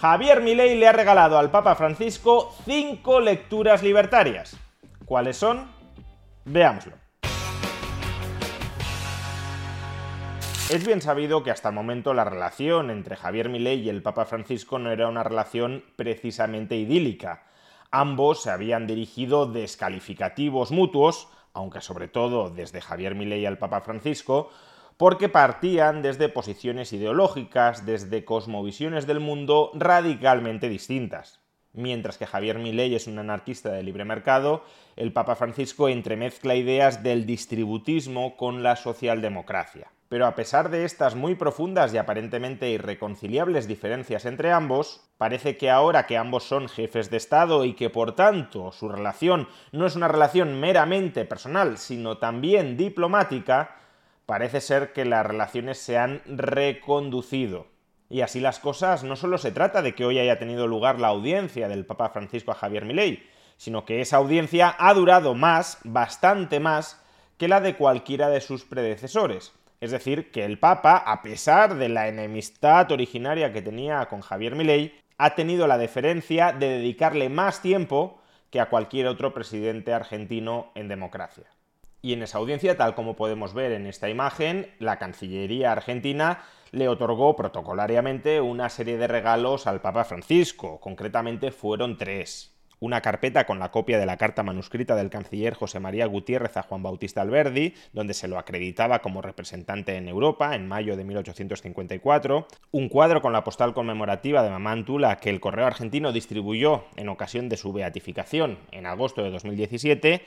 Javier Milei le ha regalado al Papa Francisco cinco lecturas libertarias. ¿Cuáles son? Veámoslo. Es bien sabido que hasta el momento la relación entre Javier Milei y el Papa Francisco no era una relación precisamente idílica. Ambos se habían dirigido descalificativos mutuos, aunque sobre todo desde Javier Milei al Papa Francisco, porque partían desde posiciones ideológicas, desde cosmovisiones del mundo radicalmente distintas. Mientras que Javier Milei es un anarquista de libre mercado, el Papa Francisco entremezcla ideas del distributismo con la socialdemocracia. Pero a pesar de estas muy profundas y aparentemente irreconciliables diferencias entre ambos, parece que ahora que ambos son jefes de Estado y que por tanto su relación no es una relación meramente personal, sino también diplomática, parece ser que las relaciones se han reconducido. Y así las cosas, no solo se trata de que hoy haya tenido lugar la audiencia del Papa Francisco a Javier Milei, sino que esa audiencia ha durado más, bastante más, que la de cualquiera de sus predecesores. Es decir, que el Papa, a pesar de la enemistad originaria que tenía con Javier Milei, ha tenido la deferencia de dedicarle más tiempo que a cualquier otro presidente argentino en democracia. Y en esa audiencia, tal como podemos ver en esta imagen, la Cancillería argentina le otorgó protocolariamente una serie de regalos al Papa Francisco, concretamente fueron tres. Una carpeta con la copia de la carta manuscrita del canciller José María Gutiérrez a Juan Bautista Alberdi, donde se lo acreditaba como representante en Europa en mayo de 1854, un cuadro con la postal conmemorativa de Mamá Tula que el correo argentino distribuyó en ocasión de su beatificación en agosto de 2017,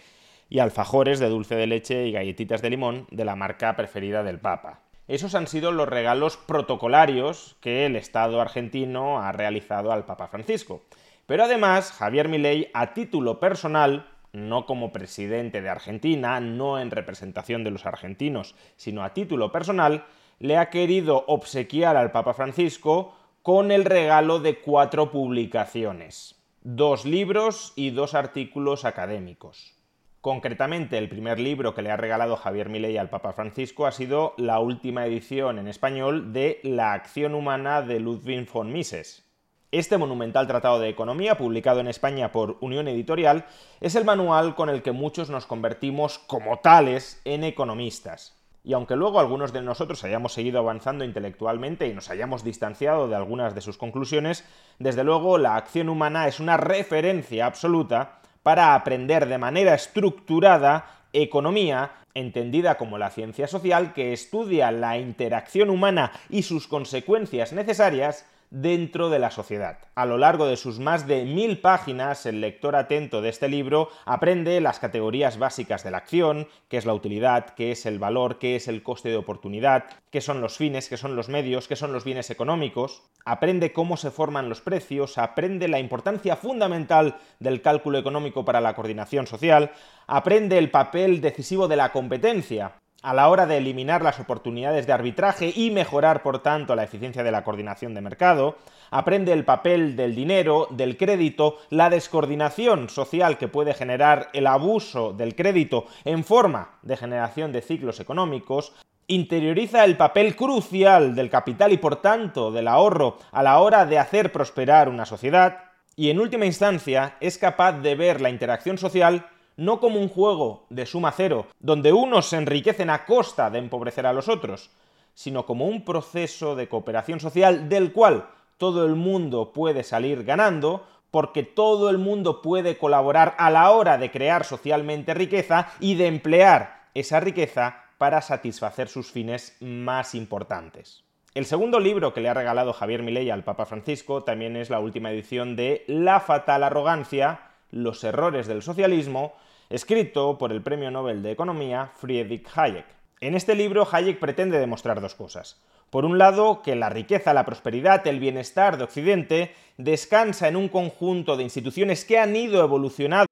y alfajores de dulce de leche y galletitas de limón de la marca preferida del Papa. Esos han sido los regalos protocolarios que el Estado argentino ha realizado al Papa Francisco. Pero además, Javier Milei, a título personal, no como presidente de Argentina, no en representación de los argentinos, sino a título personal, le ha querido obsequiar al Papa Francisco con el regalo de cuatro publicaciones, dos libros y dos artículos académicos. Concretamente, el primer libro que le ha regalado Javier Milei al Papa Francisco ha sido la última edición en español de La acción humana de Ludwig von Mises. Este monumental tratado de economía, publicado en España por Unión Editorial, es el manual con el que muchos nos convertimos como tales en economistas. Y aunque luego algunos de nosotros hayamos seguido avanzando intelectualmente y nos hayamos distanciado de algunas de sus conclusiones, desde luego la acción humana es una referencia absoluta para aprender de manera estructurada economía, entendida como la ciencia social que estudia la interacción humana y sus consecuencias necesarias dentro de la sociedad. A lo largo de sus más de mil páginas, el lector atento de este libro aprende las categorías básicas de la acción, qué es la utilidad, qué es el valor, qué es el coste de oportunidad, qué son los fines, qué son los medios, qué son los bienes económicos, aprende cómo se forman los precios, aprende la importancia fundamental del cálculo económico para la coordinación social, aprende el papel decisivo de la competencia, a la hora de eliminar las oportunidades de arbitraje y mejorar, por tanto, la eficiencia de la coordinación de mercado, aprende el papel del dinero, del crédito, la descoordinación social que puede generar el abuso del crédito en forma de generación de ciclos económicos, interioriza el papel crucial del capital y, por tanto, del ahorro a la hora de hacer prosperar una sociedad, y en última instancia es capaz de ver la interacción social no como un juego de suma cero, donde unos se enriquecen a costa de empobrecer a los otros, sino como un proceso de cooperación social del cual todo el mundo puede salir ganando, porque todo el mundo puede colaborar a la hora de crear socialmente riqueza y de emplear esa riqueza para satisfacer sus fines más importantes. El segundo libro que le ha regalado Javier Milei al Papa Francisco también es la última edición de La fatal arrogancia, los errores del socialismo, escrito por el Premio Nobel de Economía Friedrich Hayek. En este libro Hayek pretende demostrar dos cosas. Por un lado, que la riqueza, la prosperidad, el bienestar de Occidente descansa en un conjunto de instituciones que han ido evolucionando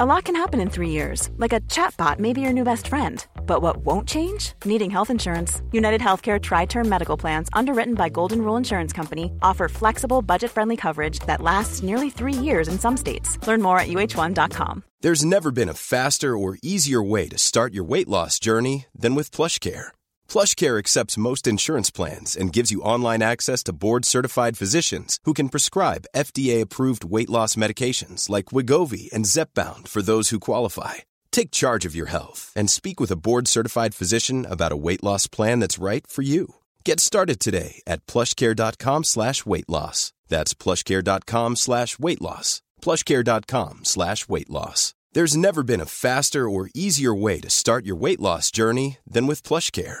A lot can happen in three years, like a chatbot may be your new best friend. But what won't change? Needing health insurance. United Healthcare Tri Term Medical Plans, underwritten by Golden Rule Insurance Company, offer flexible, budget friendly coverage that lasts nearly three years in some states. Learn more at uh1.com. There's never been a faster or easier way to start your weight loss journey than with PlushCare. PlushCare accepts most insurance plans and gives you online access to board-certified physicians who can prescribe FDA-approved weight loss medications like Wigovi and Zepbound for those who qualify. Take charge of your health and speak with a board-certified physician about a weight loss plan that's right for you. Get started today at plushcare.com slash weight loss. That's plushcare.com slash weight loss. plushcare.com slash weight loss. There's never been a faster or easier way to start your weight loss journey than with PlushCare.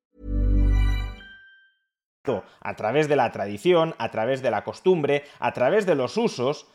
A través de la tradición, a través de la costumbre, a través de los usos,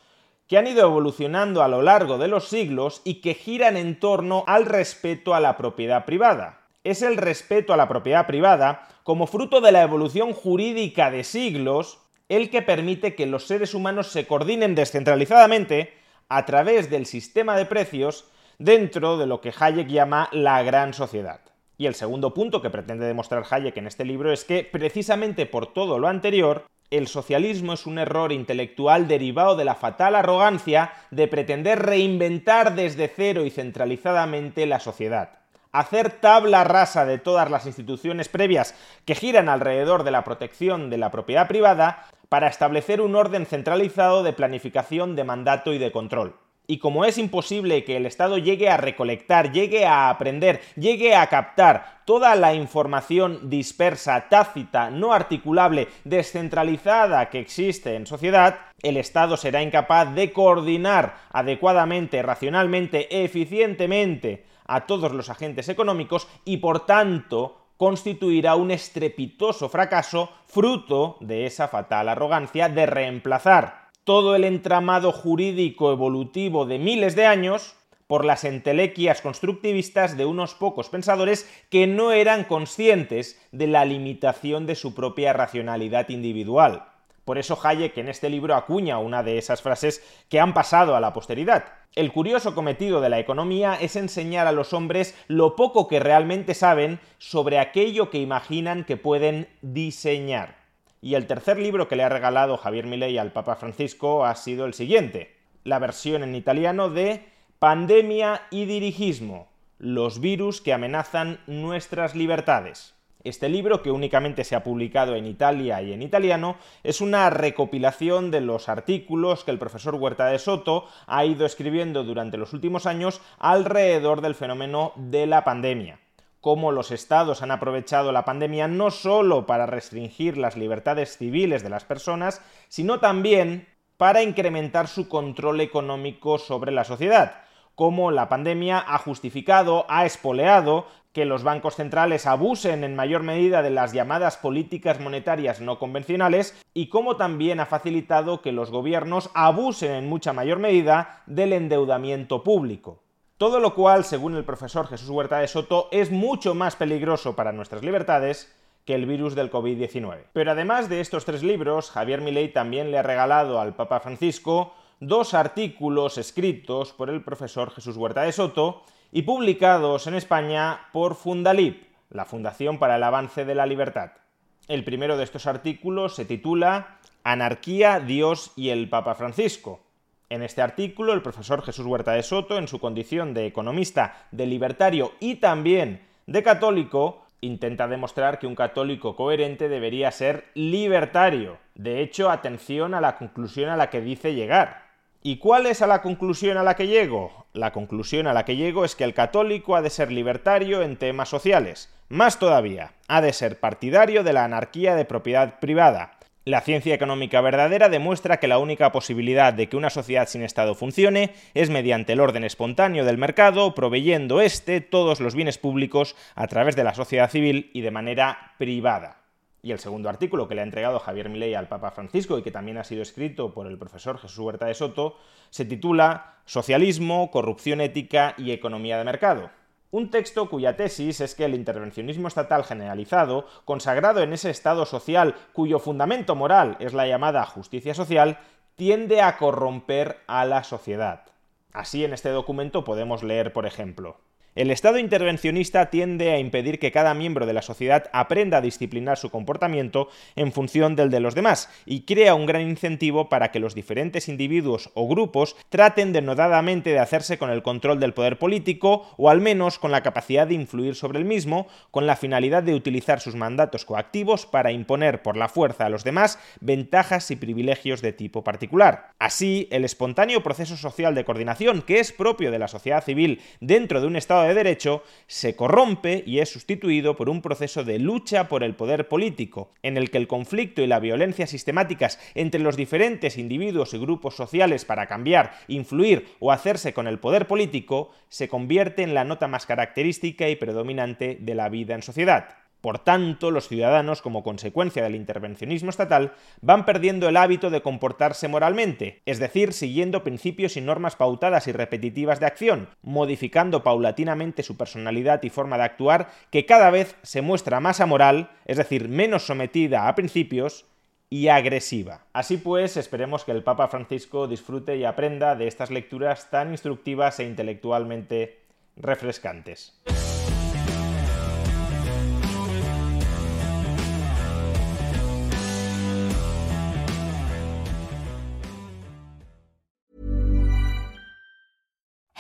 que han ido evolucionando a lo largo de los siglos y que giran en torno al respeto a la propiedad privada. Es el respeto a la propiedad privada, como fruto de la evolución jurídica de siglos, el que permite que los seres humanos se coordinen descentralizadamente a través del sistema de precios dentro de lo que Hayek llama la gran sociedad. Y el segundo punto que pretende demostrar Hayek en este libro es que, precisamente por todo lo anterior, el socialismo es un error intelectual derivado de la fatal arrogancia de pretender reinventar desde cero y centralizadamente la sociedad. Hacer tabla rasa de todas las instituciones previas que giran alrededor de la protección de la propiedad privada para establecer un orden centralizado de planificación, de mandato y de control. Y como es imposible que el Estado llegue a recolectar, llegue a aprender, llegue a captar toda la información dispersa, tácita, no articulable, descentralizada que existe en sociedad, el Estado será incapaz de coordinar adecuadamente, racionalmente, eficientemente a todos los agentes económicos y por tanto constituirá un estrepitoso fracaso fruto de esa fatal arrogancia de reemplazar todo el entramado jurídico evolutivo de miles de años por las entelequias constructivistas de unos pocos pensadores que no eran conscientes de la limitación de su propia racionalidad individual. Por eso Hayek en este libro acuña una de esas frases que han pasado a la posteridad. El curioso cometido de la economía es enseñar a los hombres lo poco que realmente saben sobre aquello que imaginan que pueden diseñar. Y el tercer libro que le ha regalado Javier Milei al Papa Francisco ha sido el siguiente, la versión en italiano de Pandemia y dirigismo, los virus que amenazan nuestras libertades. Este libro, que únicamente se ha publicado en Italia y en italiano, es una recopilación de los artículos que el profesor Huerta de Soto ha ido escribiendo durante los últimos años alrededor del fenómeno de la pandemia cómo los estados han aprovechado la pandemia no solo para restringir las libertades civiles de las personas, sino también para incrementar su control económico sobre la sociedad, cómo la pandemia ha justificado, ha espoleado que los bancos centrales abusen en mayor medida de las llamadas políticas monetarias no convencionales y cómo también ha facilitado que los gobiernos abusen en mucha mayor medida del endeudamiento público. Todo lo cual, según el profesor Jesús Huerta de Soto, es mucho más peligroso para nuestras libertades que el virus del COVID-19. Pero además de estos tres libros, Javier Milei también le ha regalado al Papa Francisco dos artículos escritos por el profesor Jesús Huerta de Soto y publicados en España por Fundalip, la Fundación para el Avance de la Libertad. El primero de estos artículos se titula Anarquía, Dios y el Papa Francisco en este artículo, el profesor Jesús Huerta de Soto, en su condición de economista, de libertario y también de católico, intenta demostrar que un católico coherente debería ser libertario. De hecho, atención a la conclusión a la que dice llegar. ¿Y cuál es a la conclusión a la que llego? La conclusión a la que llego es que el católico ha de ser libertario en temas sociales. Más todavía, ha de ser partidario de la anarquía de propiedad privada, La ciencia económica verdadera demuestra que la única posibilidad de que una sociedad sin Estado funcione es mediante el orden espontáneo del mercado, proveyendo éste todos los bienes públicos a través de la sociedad civil y de manera privada. Y el segundo artículo que le ha entregado Javier Milei al Papa Francisco y que también ha sido escrito por el profesor Jesús Huerta de Soto se titula Socialismo, corrupción ética y economía de mercado. Un texto cuya tesis es que el intervencionismo estatal generalizado, consagrado en ese Estado social cuyo fundamento moral es la llamada justicia social, tiende a corromper a la sociedad. Así en este documento podemos leer, por ejemplo, el Estado intervencionista tiende a impedir que cada miembro de la sociedad aprenda a disciplinar su comportamiento en función del de los demás y crea un gran incentivo para que los diferentes individuos o grupos traten denodadamente de hacerse con el control del poder político o al menos con la capacidad de influir sobre el mismo, con la finalidad de utilizar sus mandatos coactivos para imponer por la fuerza a los demás ventajas y privilegios de tipo particular. Así, el espontáneo proceso social de coordinación que es propio de la sociedad civil dentro de un Estado de Derecho se corrompe y es sustituido por un proceso de lucha por el poder político, en el que el conflicto y la violencia sistemáticas entre los diferentes individuos y grupos sociales para cambiar, influir o hacerse con el poder político se convierte en la nota más característica y predominante de la vida en sociedad. Por tanto, los ciudadanos, como consecuencia del intervencionismo estatal, van perdiendo el hábito de comportarse moralmente, es decir, siguiendo principios y normas pautadas y repetitivas de acción, modificando paulatinamente su personalidad y forma de actuar, que cada vez se muestra más amoral, es decir, menos sometida a principios, y agresiva. Así pues, esperemos que el Papa Francisco disfrute y aprenda de estas lecturas tan instructivas e intelectualmente refrescantes.